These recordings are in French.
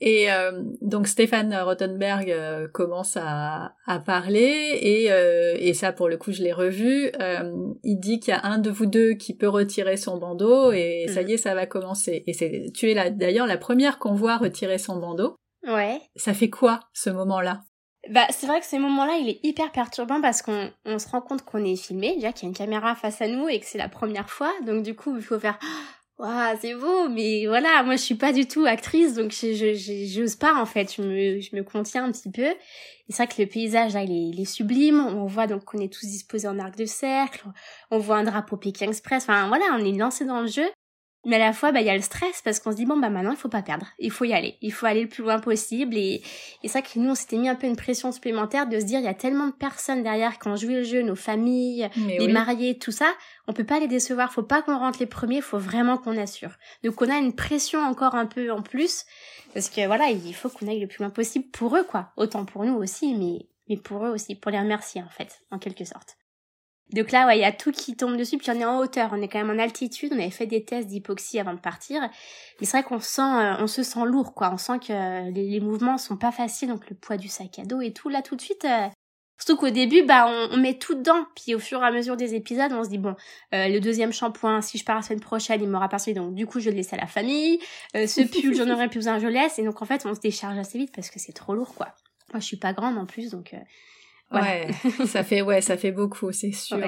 Et euh, donc Stéphane Rottenberg euh, commence à, à parler et, euh, et ça pour le coup je l'ai revu. il dit qu'il y a un de vous deux qui peut retirer son bandeau et ça y est ça va commencer. Et c'est tu es là d'ailleurs la première qu'on voit retirer son bandeau. Ouais. Ça fait quoi ce moment-là? Bah, c'est vrai que ce moment-là, il est hyper perturbant parce qu'on on se rend compte qu'on est filmé, déjà qu'il y a une caméra face à nous et que c'est la première fois. Donc du coup, il faut faire Waouh, c'est beau, mais voilà, moi je suis pas du tout actrice, donc je j'ose pas en fait, je me, je me contiens un petit peu. Et c'est vrai que le paysage là, il est, il est sublime, on voit donc qu'on est tous disposés en arc de cercle, on voit un drapeau Pékin Express, enfin voilà, on est lancé dans le jeu. Mais à la fois, bah, il y a le stress parce qu'on se dit, bon, bah, maintenant, il faut pas perdre. Il faut y aller. Il faut aller le plus loin possible. Et, et c'est vrai que nous, on s'était mis un peu une pression supplémentaire de se dire, il y a tellement de personnes derrière qui ont joué le jeu, nos familles, les mariés, tout ça. On peut pas les décevoir. Faut pas qu'on rentre les premiers. Faut vraiment qu'on assure. Donc, on a une pression encore un peu en plus. Parce que voilà, il faut qu'on aille le plus loin possible pour eux, quoi. Autant pour nous aussi, mais, mais pour eux aussi. Pour les remercier, en fait, en quelque sorte. Donc là, ouais, il y a tout qui tombe dessus, puis on est en hauteur, on est quand même en altitude, on avait fait des tests d'hypoxie avant de partir. Mais c'est vrai qu'on sent, euh, on se sent lourd, quoi. On sent que les, les, mouvements sont pas faciles, donc le poids du sac à dos et tout, là, tout de suite. Euh, surtout qu'au début, bah, on, met tout dedans, puis au fur et à mesure des épisodes, on se dit bon, euh, le deuxième shampoing, si je pars la semaine prochaine, il m'aura pas suivi, donc du coup, je le laisse à la famille. ce pull, j'en aurais plus besoin, je laisse. Et donc en fait, on se décharge assez vite parce que c'est trop lourd, quoi. Moi, je suis pas grande en plus, donc. Ouais, ça fait ouais, ça fait beaucoup, c'est sûr.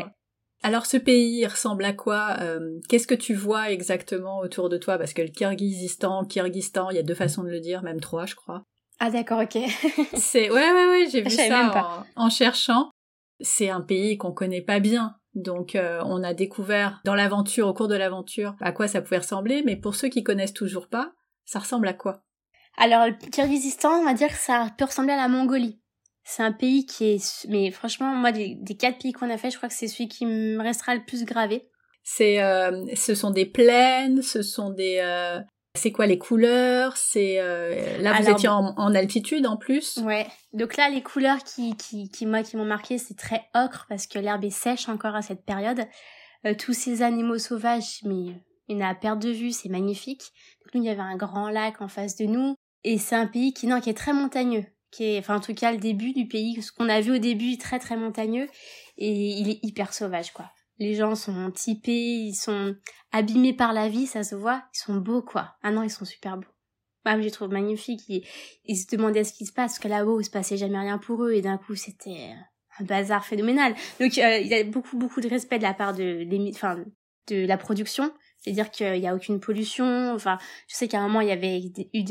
Alors ce pays ressemble à quoi euh, Qu'est-ce que tu vois exactement autour de toi? Parce que le Kyrgyzstan, Kyrgyzstan, il y a deux façons de le dire, même trois, je crois. Ah d'accord, ok. c'est ouais ouais ouais, j'ai vu ça en, cherchant. C'est un pays qu'on connaît pas bien, donc euh, on a découvert dans l'aventure, au cours de l'aventure, à quoi ça pouvait ressembler. Mais pour ceux qui connaissent toujours pas, ça ressemble à quoi? Alors le Kyrgyzstan, on va dire que ça peut ressembler à la Mongolie. C'est un pays qui est, mais franchement, moi, des, quatre pays qu'on a fait, je crois que c'est celui qui me restera le plus gravé. C'est, euh, ce sont des plaines, ce sont des, euh, c'est quoi les couleurs? C'est euh, là vous étiez en, altitude en plus? Ouais. Donc là les couleurs qui qui qui moi qui m'ont marqué c'est très ocre parce que l'herbe est sèche encore à cette période. tous ces animaux sauvages mais il y en a à perte de vue c'est magnifique. Donc nous il y avait un grand lac en face de nous et c'est un pays qui non qui est très montagneux qui est, enfin en tout cas le début du pays, ce qu'on a vu au début très très montagneux et il est hyper sauvage quoi. Les gens sont typés, ils sont abîmés par la vie, ça se voit, ils sont beaux quoi. Ah non, ils sont super beaux. Moi, je les trouve magnifiques. Ils, se demandaient ce qui se passe, parce que là-haut, il se passait jamais rien pour eux, et d'un coup, c'était un bazar phénoménal. Donc, euh, il y a beaucoup, beaucoup de respect de la part de, enfin, de la production. C'est-à-dire qu'il n'y a aucune pollution. Enfin, je sais qu'à un moment, il y avait eu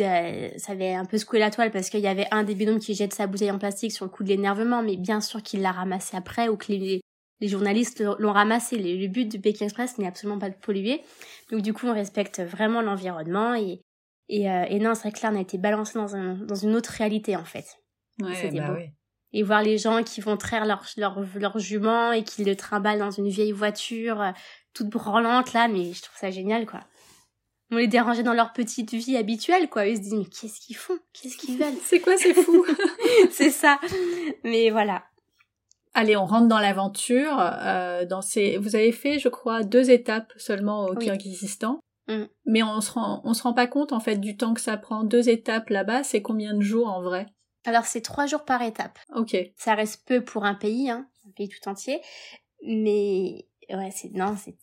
ça avait un peu secoué la toile parce qu'il y avait un des binômes qui jette sa bouteille en plastique sur le coup de l'énervement, mais bien sûr qu'il l'a ramassé après ou que les, les journalistes l'ont ramassé. Le, but de Pékin Express n'est absolument pas de polluer. Donc du coup, on respecte vraiment l'environnement et, et, euh, et non, c'est vrai que là, on a été balancé dans, un, dans une autre réalité, en fait. Ouais, C'était bah beau. Et voir les gens qui vont traire leur, leur, leur jument et qui le trimballent dans une vieille voiture toute branlante là, mais je trouve ça génial quoi. On les dérangeait dans leur petite vie habituelle quoi. Ils se disent mais qu'est-ce qu'ils font? Qu'est-ce qu'ils veulent? C'est quoi c'est fou? C'est ça. Mais voilà. Allez, on rentre dans l'aventure. Euh, dans ces, vous avez fait, je crois, deux étapes seulement au Kyrgyzstan. Mm. Mais on se rend, on se rend pas compte en fait du temps que ça prend. Deux étapes là-bas, c'est combien de jours en vrai? Alors c'est trois jours par étape. Ok. Ça reste peu pour un pays, hein, un pays tout entier. Mais ouais, c'est non, c'est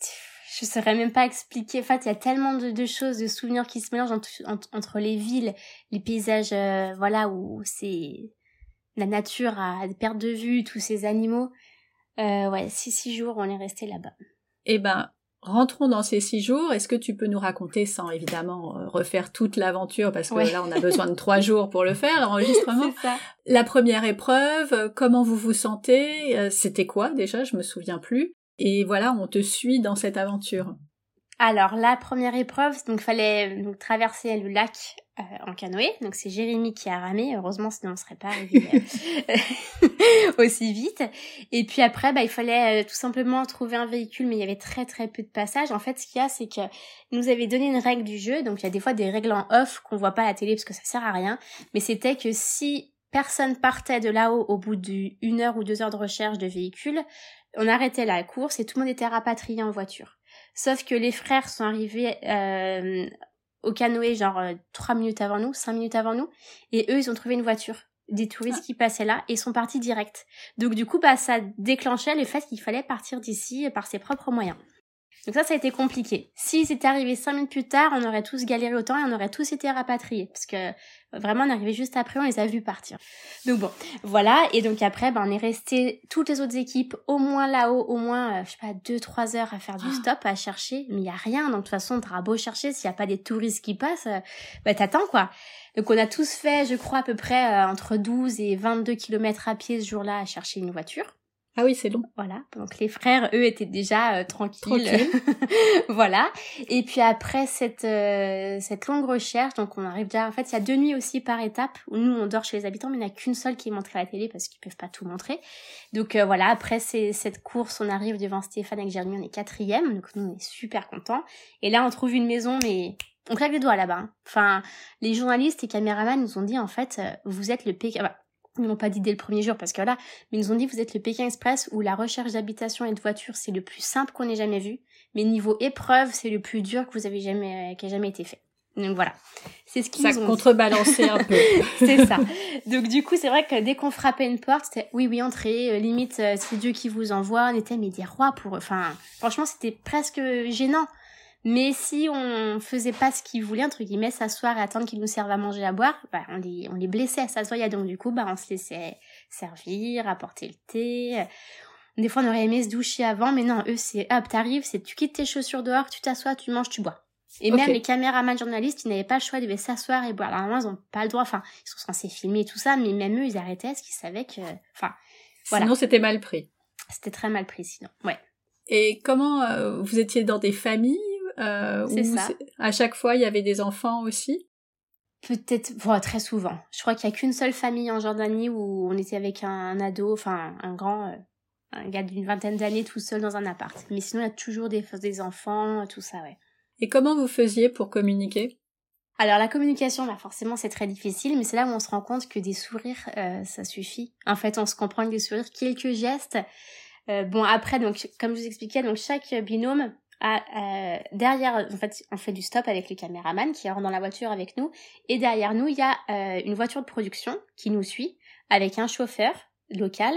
je saurais même pas expliquer. En fait, il y a tellement de, de, choses, de souvenirs qui se mélangent entre, entre, les villes, les paysages, euh, voilà, où c'est la nature à perte de vue, tous ces animaux. Euh, ouais, six, six jours, on est resté là-bas. Eh ben, rentrons dans ces six jours. Est-ce que tu peux nous raconter, sans évidemment euh, refaire toute l'aventure, parce que là, on a besoin de trois jours pour le faire, l'enregistrement? La première épreuve, comment vous vous sentez C'était quoi déjà? Je me souviens plus. Et voilà, on te suit dans cette aventure. Alors la première épreuve, donc fallait donc, traverser le lac euh, en canoë. Donc c'est Jérémy qui a ramé. Heureusement, sinon on serait pas arrivé euh, aussi vite. Et puis après, bah il fallait euh, tout simplement trouver un véhicule, mais il y avait très très peu de passages. En fait, ce qu'il y a, c'est que nous avait donné une règle du jeu. Donc il y a des fois des règles en off qu'on voit pas à la télé parce que ça sert à rien. Mais c'était que si personne partait de là-haut au bout d'une heure ou deux heures de recherche de véhicule, on arrêtait la course et tout le monde était rapatrié en voiture. Sauf que les frères sont arrivés euh, au canoë genre euh, trois minutes avant nous, cinq minutes avant nous, et eux ils ont trouvé une voiture des touristes ah. qui passaient là et sont partis direct. Donc du coup bah ça déclenchait le fait qu'il fallait partir d'ici par ses propres moyens. Donc ça, ça a été compliqué. S'ils étaient arrivés cinq minutes plus tard, on aurait tous galéré autant et on aurait tous été rapatriés. Parce que vraiment, on est arrivé juste après, on les a vus partir. Donc bon, voilà. Et donc après, ben, on est resté toutes les autres équipes au moins là-haut, au moins, euh, je sais pas, deux, trois heures à faire du ah. stop, à chercher. Mais il y a rien. Donc de toute façon, t'auras beau chercher, s'il y a pas des touristes qui passent, euh, bah t'attends quoi. Donc on a tous fait, je crois, à peu près euh, entre 12 et 22 kilomètres à pied ce jour-là à chercher une voiture. Ah oui, c'est long. Voilà. Donc les frères, eux, étaient déjà euh, tranquilles. voilà. Et puis après cette euh, cette longue recherche, donc on arrive déjà. En fait, il y a deux nuits aussi par étape où nous on dort chez les habitants, mais il n'y en a qu'une seule qui est montrée à la télé parce qu'ils peuvent pas tout montrer. Donc euh, voilà. Après cette course, on arrive devant Stéphane avec Jérémy, on est quatrième, donc nous on est super contents. Et là, on trouve une maison, mais on claque les doigts là-bas. Hein. Enfin, les journalistes et caméramans nous ont dit en fait, vous êtes le Pékin. Ils n'ont pas dit dès le premier jour parce que là, mais ils nous ont dit vous êtes le Pékin Express où la recherche d'habitation et de voiture c'est le plus simple qu'on ait jamais vu, mais niveau épreuve c'est le plus dur que vous avez jamais, euh, qui a jamais été fait. Donc voilà, c'est ce qui ça nous contrebalancé un peu. c'est ça. Donc du coup c'est vrai que dès qu'on frappait une porte, c'était oui oui entrez, euh, limite euh, c'est Dieu qui vous envoie, on était mais des rois pour, enfin franchement c'était presque gênant. Mais si on faisait pas ce qu'ils voulaient, entre guillemets, s'asseoir et attendre qu'ils nous servent à manger, à boire, bah, on les, on les blessait, ça se voyait. Donc, du coup, bah, on se laissait servir, apporter le thé. Des fois, on aurait aimé se doucher avant, mais non, eux, c'est, hop, t'arrives, c'est tu quittes tes chaussures dehors, tu t'assois, tu manges, tu bois. Et même les caméramans journalistes, ils n'avaient pas le choix, ils devaient s'asseoir et boire. Alors, normalement, ils n'ont pas le droit, enfin, ils sont censés filmer et tout ça, mais même eux, ils arrêtaient parce qu'ils savaient que, enfin, voilà. Sinon, c'était mal pris. C'était très mal pris, sinon, ouais. Et comment, euh, vous étiez dans des familles euh, c'est ça. À chaque fois, il y avait des enfants aussi? Peut-être, très souvent. Je crois qu'il y a qu'une seule famille en Jordanie où on était avec un, ado, enfin un grand, euh, un gars d'une vingtaine d'années tout seul dans un appart. Mais sinon, il y a toujours des, des enfants, tout ça, ouais. Et comment vous faisiez pour communiquer? Alors la communication, bah forcément c'est très difficile, mais c'est là où on se rend compte que des sourires, euh, ça suffit. En fait, on se comprend avec des sourires, quelques gestes. Euh, bon après, donc comme je vous expliquais, donc chaque binôme euh, derrière, en fait, on fait du stop avec le caméraman qui rentre dans la voiture avec nous. Et derrière nous, il y a euh, une voiture de production qui nous suit avec un chauffeur local,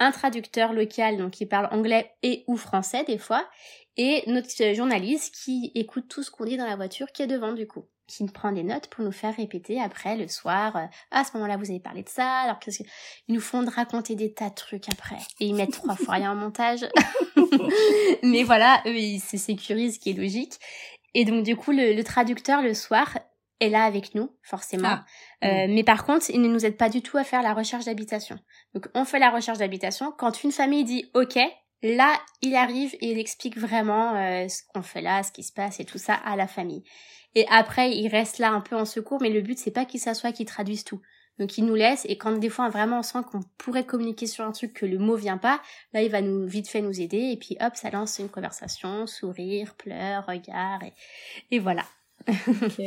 un traducteur local donc qui parle anglais et ou français des fois, et notre journaliste qui écoute tout ce qu'on dit dans la voiture qui est devant du coup qui prend des notes pour nous faire répéter après le soir. Euh, à ce moment-là, vous avez parlé de ça. Alors qu'est-ce que ils nous font de raconter des tas de trucs après et ils mettent trois fois rien en montage. Mais voilà, eux ils se sécurisent, ce qui est logique. Et donc du coup, le, traducteur le soir est là avec nous, forcément. Ah. Euh, mais par contre, il ne nous aide pas du tout à faire la recherche d'habitation. Donc on fait la recherche d'habitation. Quand une famille dit OK, là, il arrive et il explique vraiment euh, ce qu'on fait là, ce qui se passe et tout ça à la famille. Et après, il reste là un peu en secours, mais le but, c'est pas qu'il s'assoie, qu'il traduise tout. Donc il nous laisse et quand des fois vraiment on sent qu'on pourrait communiquer sur un truc que le mot vient pas, là il va nous vite fait nous aider et puis hop ça lance une conversation, sourire, pleurs, regard et, et voilà. ok.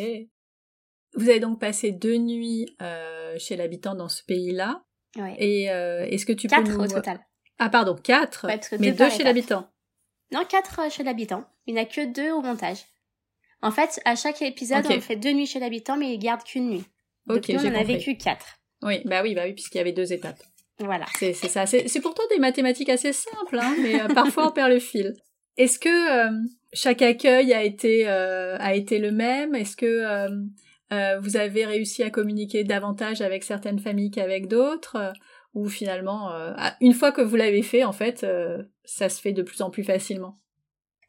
Vous avez donc passé deux nuits euh, chez l'habitant dans ce pays-là. Ouais. Et euh, est-ce que tu quatre peux nous... au total. Ah pardon quatre, mais deux chez l'habitant. Non quatre euh, chez l'habitant. Il n'y en a que deux au montage. En fait, à chaque épisode, on fait deux nuits chez l'habitant, mais il garde qu'une nuit. Donc on en a vécu quatre. Oui, bah oui, bah oui, puisqu'il y avait deux étapes. Voilà. C'est ça. C'est pourtant des mathématiques assez simples, hein, mais euh, parfois on perd le fil. Est-ce que euh, chaque accueil a été euh, a été le même? Est-ce que vous avez réussi à communiquer davantage avec certaines familles qu'avec d'autres? Ou finalement, une fois que vous l'avez fait, en fait, ça se fait de plus en plus facilement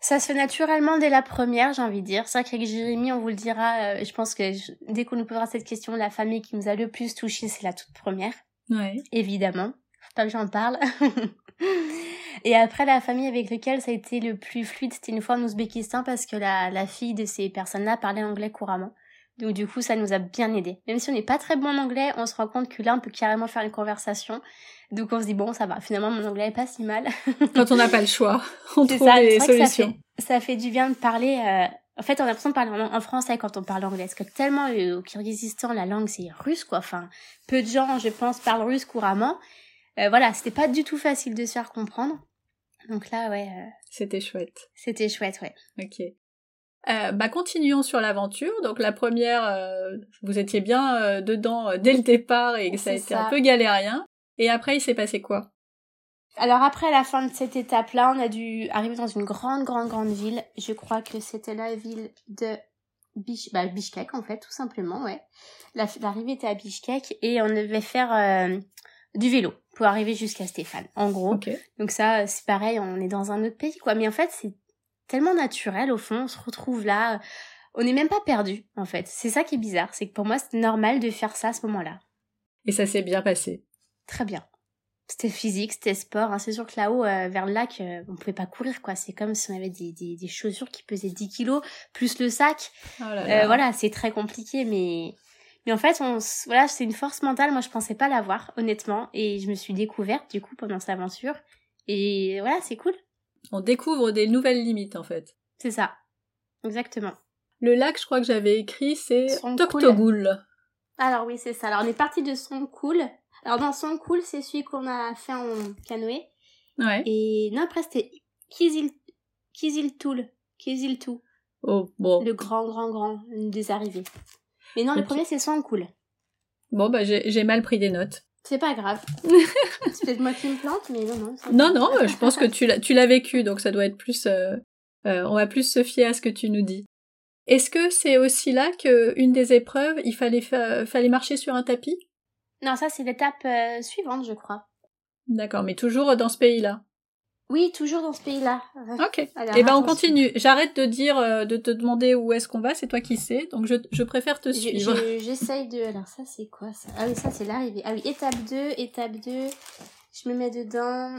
ça se fait naturellement dès la première, j'ai envie de dire. C'est vrai qu'avec Jérémy, on vous le dira, euh, je pense que dès qu'on nous posera cette question, la famille qui nous a le plus touché, c'est la toute première. Ouais. Évidemment. Faut pas que j'en parle. Et après, la famille avec laquelle ça a été le plus fluide, c'était une fois en Ouzbékistan parce que la, la fille de ces personnes-là parlait anglais couramment. Donc du coup, ça nous a bien aidé. Même si on n'est pas très bon en anglais, on se rend compte que là, on peut carrément faire une conversation. Donc on se dit bon, ça va. Finalement, mon anglais est pas si mal. Quand on n'a pas le choix, on trouve ça, des solutions. Ça fait, du bien de parler. Euh... En fait, on a l'impression de parler en, français quand on parle anglais. Parce que tellement euh, au Kyrgyzstan, la langue c'est russe, quoi. Enfin, peu de gens, je pense, parlent russe couramment. Euh, voilà, c'était pas du tout facile de se faire comprendre. Donc là, ouais. Euh, c'était chouette. C'était chouette, ouais. Ok. Euh, bah continuons sur l'aventure. Donc la première, euh, vous étiez bien euh, dedans euh, dès le départ et ça a été un peu galérien. Et après, il s'est passé quoi? Alors après la fin de cette étape-là, on a dû arriver dans une grande, grande, grande ville. Je crois que c'était la ville de Bish bah, Bishkek en fait, tout simplement, ouais. L'arrivée était à Bishkek et on devait faire du vélo pour arriver jusqu'à Stéphane, en gros. Donc ça, c'est pareil, on est dans un autre pays, quoi. Mais en fait, c'est tellement naturel au fond, on se retrouve là, on n'est même pas perdu en fait. C'est ça qui est bizarre, c'est que pour moi c'est normal de faire ça à ce moment-là. Et ça s'est bien passé. Très bien. C'était physique, c'était sport. Hein. C'est sûr que là-haut, euh, vers le lac, euh, on pouvait pas courir, quoi. C'est comme si on avait des, des, des, chaussures qui pesaient 10 kilos, plus le sac. Oh euh, voilà, c'est très compliqué, mais... Mais en fait, on, voilà, c'est une force mentale. Moi, je pensais pas l'avoir, honnêtement. Et je me suis découverte, du coup, pendant cette aventure. Et voilà, c'est cool on découvre des nouvelles limites en fait. C'est ça. Exactement. Le lac, je crois que j'avais écrit, c'est Toktogoul. Alors oui, c'est ça. Alors on est parti de Songkoul. Alors dans Songkoul, c'est celui qu'on a fait en canoë. Ouais. Et non, après c'était Kizil... Kiziltoul. Kiziltou. Oh, bon. Le grand, grand, grand des arrivées. Mais non, le premier c'est Songkoul. Bon, bah j'ai mal pris des notes. C'est pas grave. c'est peut-être moi qui me plante, mais non, non. Non, non, je pense que tu l'as, tu l'as vécu, donc ça doit être plus. Euh, euh, on va plus se fier à ce que tu nous dis. Est-ce que c'est aussi là que une des épreuves, il fallait fallait marcher sur un tapis? Non, ça c'est l'étape euh, suivante, je crois. D'accord, mais toujours dans ce pays-là. Oui, toujours dans ce pays-là. Ok. Et eh ben on continue. J'arrête de dire, euh, de te demander où est-ce qu'on va. C'est toi qui sais. Donc je, je préfère te suivre. J'essaye de. Alors ça c'est quoi ça? Ah oui, ça c'est l'arrivée. Ah oui, étape 2, étape 2. Je me mets dedans.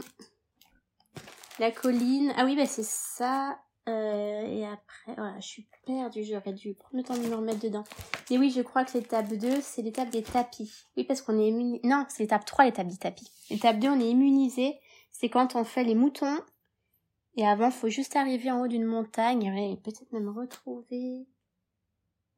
La colline. Ah oui, bah c'est ça. Euh, et après, voilà, je suis perdue. J'aurais dû prendre le temps de me remettre dedans. Mais oui, je crois que l'étape 2, c'est l'étape des tapis. Oui, parce qu'on est immunisé. Non, c'est l'étape 3, l'étape des tapis. L'étape 2, on est immunisé c'est quand on fait les moutons. Et avant, faut juste arriver en haut d'une montagne et peut-être même retrouver...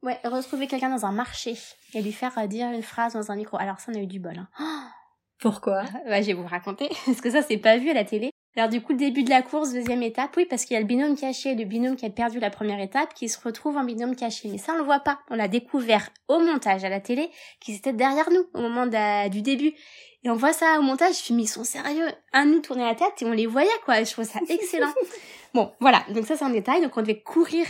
Ouais, retrouver quelqu'un dans un marché et lui faire euh, dire une phrase dans un micro. Alors ça, on a eu du bol. Hein. Pourquoi? Bah, Je vais vous raconter, parce que ça, c'est pas vu à la télé. Alors du coup, le début de la course, deuxième étape, oui, parce qu'il y a le binôme caché, le binôme qui a perdu la première étape, qui se retrouve en binôme caché. Mais ça, on le voit pas. On l'a découvert au montage à la télé, qui était derrière nous au moment du début. Et on voit ça au montage, je me mais ils sont sérieux. Un nous tournait la tête et on les voyait, quoi. Je trouve ça excellent. bon, voilà. Donc ça, c'est un détail. Donc on devait courir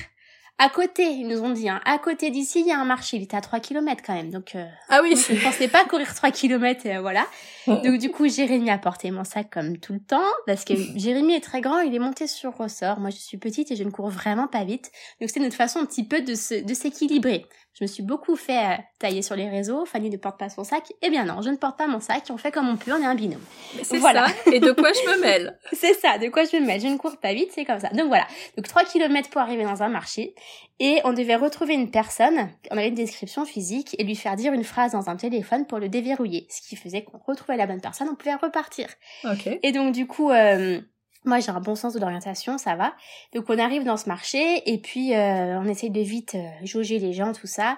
à côté, ils nous ont dit, hein, à côté d'ici, il y a un marché. Il était à 3 km quand même. Donc, euh, ah oui, je ne pensais pas courir 3 km, euh, voilà. Donc, du coup, Jérémy a porté mon sac comme tout le temps, parce que Jérémy est très grand, il est monté sur ressort. Moi, je suis petite et je ne cours vraiment pas vite. Donc, c'est notre façon un petit peu de se, de s'équilibrer. Je me suis beaucoup fait euh, tailler sur les réseaux. Fanny ne porte pas son sac. Eh bien non, je ne porte pas mon sac. On fait comme on peut. On est un binôme. C'est voilà. ça. Et de quoi je me mêle? C'est ça. De quoi je me mêle? Je ne cours pas vite. C'est comme ça. Donc voilà. Donc 3 km pour arriver dans un marché. Et on devait retrouver une personne. On avait une description physique et lui faire dire une phrase dans un téléphone pour le déverrouiller. Ce qui faisait qu'on retrouvait la bonne personne. On pouvait repartir. Et donc du coup. Euh, moi, j'ai un bon sens de l'orientation, ça va. Donc, on arrive dans ce marché et puis euh, on essaye de vite euh, jauger les gens, tout ça.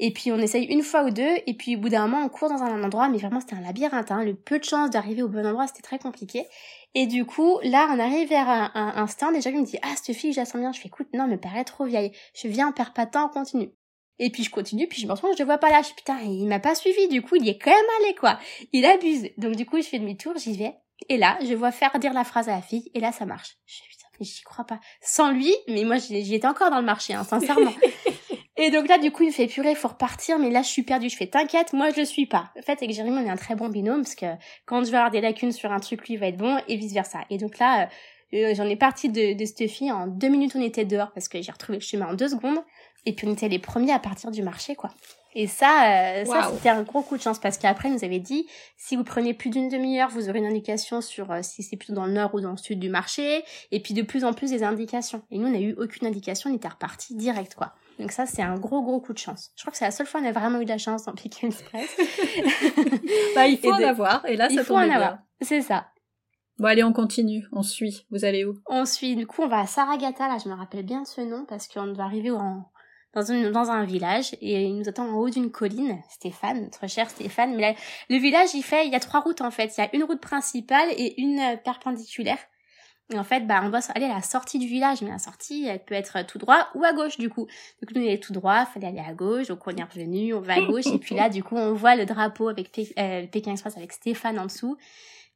Et puis, on essaye une fois ou deux. Et puis, au bout d'un moment, on court dans un endroit, mais vraiment, c'était un labyrinthe. Hein. Le peu de chance d'arriver au bon endroit, c'était très compliqué. Et du coup, là, on arrive vers un, un, stand et me dit, ah, cette fille, je la sens bien. Je fais, écoute, non, me paraît trop vieille. Je viens, on perd pas de temps, on continue. Et puis je continue, puis je me rends je le vois pas là. Je putain, il m'a pas suivi. Du coup, il y est quand même allé, quoi. Il abuse. Donc du coup, je fais demi-tour, j'y vais. Et là, je vois faire dire la phrase à la fille, et là, ça marche. Je suis putain, mais j'y crois pas. Sans lui, mais moi, j'y étais encore dans le marché, hein, sincèrement. et donc là, du coup, il me fait purée, faut repartir, mais là, je suis perdue. Je fais, t'inquiète, moi, je le suis pas. En fait, avec Jérémy, on est un très bon binôme, parce que quand je vais avoir des lacunes sur un truc, lui, il va être bon, et vice versa. Et donc là, euh, j'en ai parti de, de cette fille, en deux minutes, on était dehors, parce que j'ai retrouvé le chemin en deux secondes, et puis on était les premiers à partir du marché, quoi. Et ça, euh, ça c'était un gros coup de chance parce qu'après, il nous avait dit, si vous prenez plus d'une demi-heure, vous aurez une indication sur euh, si c'est plutôt dans le nord ou dans le sud du marché, et puis de plus en plus des indications. Et nous, on n'a eu aucune indication, on était reparti direct, quoi. Donc ça, c'est un gros, gros coup de chance. Je crois que c'est la seule fois où on a vraiment eu de la chance dans Pick Express. bah, il faut en avoir, et là, ça il faut en avoir. C'est ça. Bon, allez, on continue. On suit. Vous allez où? On suit. Du coup, on va à Saragata. Là, je me rappelle bien de ce nom parce qu'on doit arriver dans, dans un village et il nous attend en haut d'une colline, Stéphane, notre cher Stéphane. Mais le village, il fait, il y a trois routes en fait. Il y a une route principale et une euh, perpendiculaire. Et en fait, bah, on doit aller à la sortie du village, mais la sortie, elle peut être tout droit ou à gauche, du coup. Donc, nous, on est tout droit, fallait aller à gauche, donc on est revenu, on va à gauche, et puis là, du coup, on voit le drapeau avec euh, Pékin Express avec Stéphane en dessous.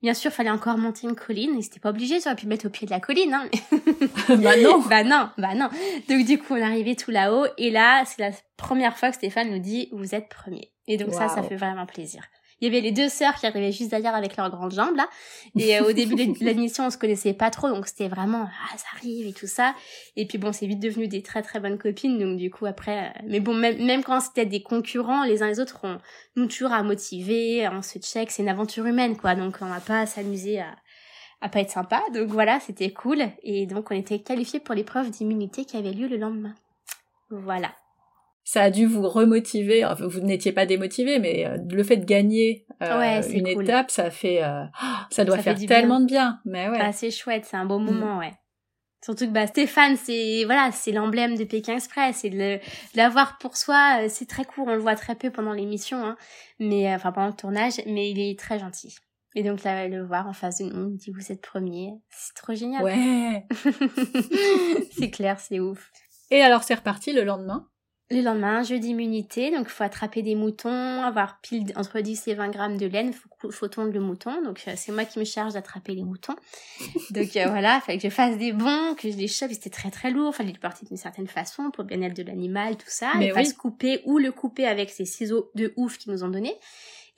Bien sûr, fallait encore monter une colline, et c'était pas obligé, ça aurait pu mettre au pied de la colline, hein. bah non! bah non, bah non. Donc, du coup, on est arrivé tout là-haut, et là, c'est la première fois que Stéphane nous dit, vous êtes premier. Et donc, ça, ça fait vraiment plaisir il y avait les deux sœurs qui arrivaient juste derrière avec leurs grandes jambes là. Et euh, au début de l'émission, on se connaissait pas trop, donc c'était vraiment ah ça arrive et tout ça. Et puis bon, c'est vite devenu des très très bonnes copines, donc du coup après, euh, mais bon même, même quand c'était des concurrents, les uns les autres, on nous toujours à motiver, on se check, c'est une aventure humaine quoi, donc on va pas s'amuser à à pas être sympa. Donc voilà, c'était cool et donc on était qualifiés pour l'épreuve d'immunité qui avait lieu le lendemain. Voilà ça a dû vous remotiver. Enfin, vous n'étiez pas démotivé, mais euh, le fait de gagner euh, une étape, ça fait, euh, ça doit faire tellement de bien. Mais ouais. Ah, c'est chouette, c'est un beau mm. moment, ouais. Surtout que bah Stéphane, c'est voilà, c'est l'emblème de Pékin Express et de l'avoir pour soi, c'est très court, on le voit très peu pendant l'émission, hein, mais enfin pendant le tournage, mais il est très gentil. Et donc là, le voir en face de nous, il dit vous êtes premier, c'est trop génial. Ouais. c'est clair, c'est ouf. Et alors c'est reparti le lendemain? Le lendemain, jeu d'immunité, donc il faut attraper des moutons, avoir pile entre 10 et 20 grammes de laine, faut, faut tondre le mouton, donc euh, c'est moi qui me charge d'attraper les moutons. donc euh, voilà, il fallait que je fasse des bons, que je les chope, c'était très très lourd, fallait le porter d'une certaine façon pour bien être de l'animal, tout ça, Mais et pas se couper ou le couper avec ces ciseaux de ouf qu'ils nous ont donnés.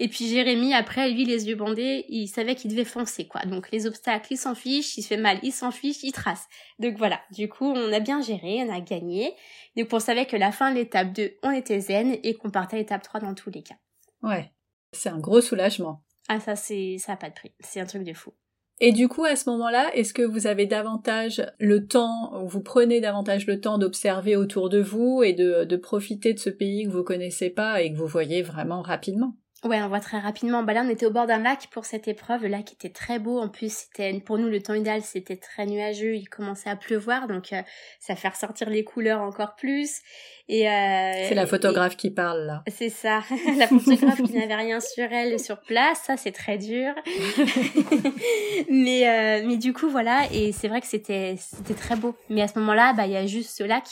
Et puis Jérémy, après, lui, les yeux bandés, il savait qu'il devait foncer, quoi. Donc les obstacles, il s'en fiche, il se fait mal, il s'en fiche, il trace. Donc voilà, du coup, on a bien géré, on a gagné. Donc on savait que la fin de l'étape 2, on était zen et qu'on partait à l'étape 3 dans tous les cas. Ouais, c'est un gros soulagement. Ah ça, c'est ça n'a pas de prix, c'est un truc de fou. Et du coup, à ce moment-là, est-ce que vous avez davantage le temps, vous prenez davantage le temps d'observer autour de vous et de, de profiter de ce pays que vous connaissez pas et que vous voyez vraiment rapidement? Ouais, on voit très rapidement. Bah là, on était au bord d'un lac pour cette épreuve. Le lac était très beau. En plus, c'était pour nous le temps idéal, c'était très nuageux. Il commençait à pleuvoir, donc euh, ça fait ressortir les couleurs encore plus. Et euh, c'est la photographe qui parle là. C'est ça, la photographe qui n'avait rien sur elle sur place. Ça, c'est très dur. mais euh, mais du coup, voilà. Et c'est vrai que c'était c'était très beau. Mais à ce moment-là, bah il y a juste ce lac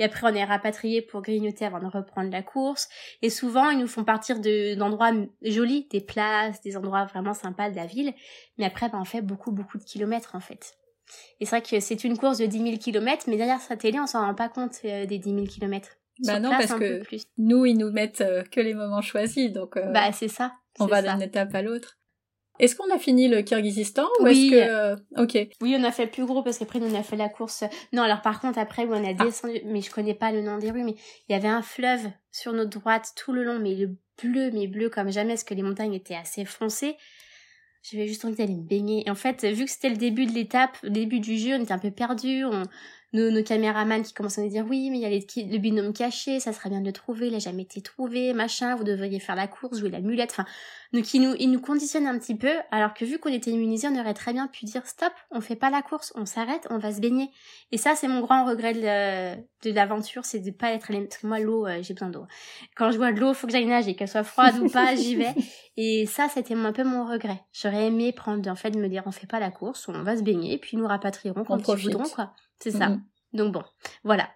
et après on est rapatrié pour grignoter avant de reprendre la course. Et souvent ils nous font partir de d'endroits jolis, des places, des endroits vraiment sympas de la ville, mais après ben, on fait beaucoup beaucoup de kilomètres en fait. Et c'est vrai que c'est une course de 10 000 kilomètres, mais derrière sa télé on s'en rend pas compte euh, des 10 000 kilomètres. Bah non, parce que nous, ils nous mettent euh, que les moments choisis, donc euh, bah c'est ça. On va d'une étape à l'autre. Est-ce qu'on a fini le Kyrgyzstan ou oui. est-ce que euh, ok Oui, on a fait le plus gros parce qu'après on a fait la course. Non, alors par contre après on a ah. descendu, mais je connais pas le nom des rues, mais il y avait un fleuve sur notre droite tout le long, mais le bleu, mais bleu comme jamais, parce que les montagnes étaient assez foncées. J'avais juste envie d'aller me baigner. Et en fait, vu que c'était le début de l'étape, le début du jeu, on était un peu perdus. On, nos, nos caméramans qui commençaient à nous dire oui, mais il y a les, le binôme caché, ça serait bien de le trouver, il a jamais été trouvé, machin, vous devriez faire la course, jouer la mulette. Enfin, donc ils nous, ils nous conditionnent un petit peu, alors que vu qu'on était immunisés, on aurait très bien pu dire stop, on fait pas la course, on s'arrête, on va se baigner. Et ça, c'est mon grand regret de, l'aventure, c'est de pas être parce que moi l'eau, euh, j'ai besoin d'eau. Quand je vois de l'eau, faut que j'aille nager, qu'elle soit froide ou pas, j'y vais. Et ça, c'était un peu mon regret. J'aurais aimé prendre, en fait, de me dire on fait pas la course, on va se baigner, puis nous rapatrierons quand ils voudront, quoi. C'est ça. Mm-hmm. Donc bon, voilà.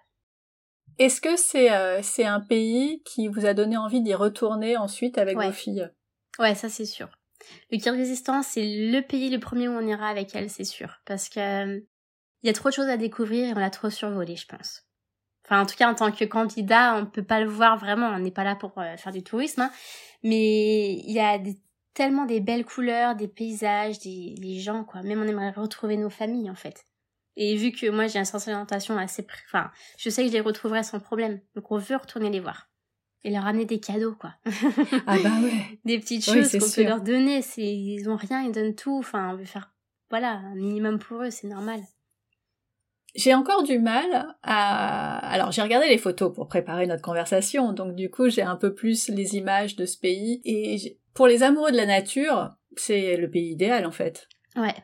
Est-ce que c'est euh, c'est un pays qui vous a donné envie d'y retourner ensuite avec vos filles? Ouais, ça c'est sûr. Le Kyrgyzstan, c'est le pays le premier où on ira avec elle, c'est sûr, parce que il y a trop de choses à découvrir et on l'a trop survolé, je pense. Enfin, en tout cas, en tant que candidat, on peut pas le voir vraiment. On n'est pas là pour euh, faire du tourisme, hein. mais il y a tellement des belles couleurs, des paysages, des, des gens, quoi. Même on aimerait retrouver nos familles, en fait. Et vu que moi j'ai un sens d'orientation assez, enfin, je sais que je les retrouverai sans problème. Donc on veut retourner les voir et leur amener des cadeaux, quoi. ah bah ouais. Des petites choses qu'on peut leur donner. C'est, ils ont rien, ils donnent tout. Enfin, on veut faire, voilà, un minimum pour eux, c'est normal. J'ai encore du mal à... Alors j'ai regardé les photos pour préparer notre conversation, donc du coup j'ai un peu plus les images de ce pays. Et pour les amoureux de la nature, c'est le pays idéal en fait. Ouais.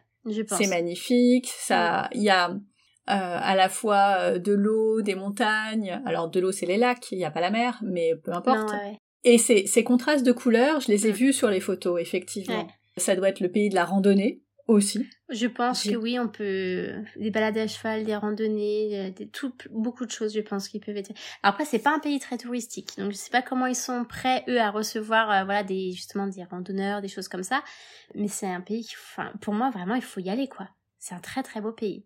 C'est magnifique, ça, il y a euh, à la fois euh, de l'eau, des montagnes. Alors de l'eau, c'est les lacs, il n'y a pas la mer, mais peu importe. Et ces, ces contrastes de couleurs, je les ai vus sur les photos, effectivement. Ça doit être le pays de la randonnée aussi. Je pense que oui, on peut des balades à cheval, des randonnées, euh, des tout beaucoup de choses. Je pense qu'ils peuvent être. après, c'est pas un pays très touristique, donc je sais pas comment ils sont prêts eux à recevoir euh, voilà des justement des randonneurs, des choses comme ça. Mais c'est un pays qui, enfin, pour moi vraiment, il faut y aller quoi. C'est un très très beau pays.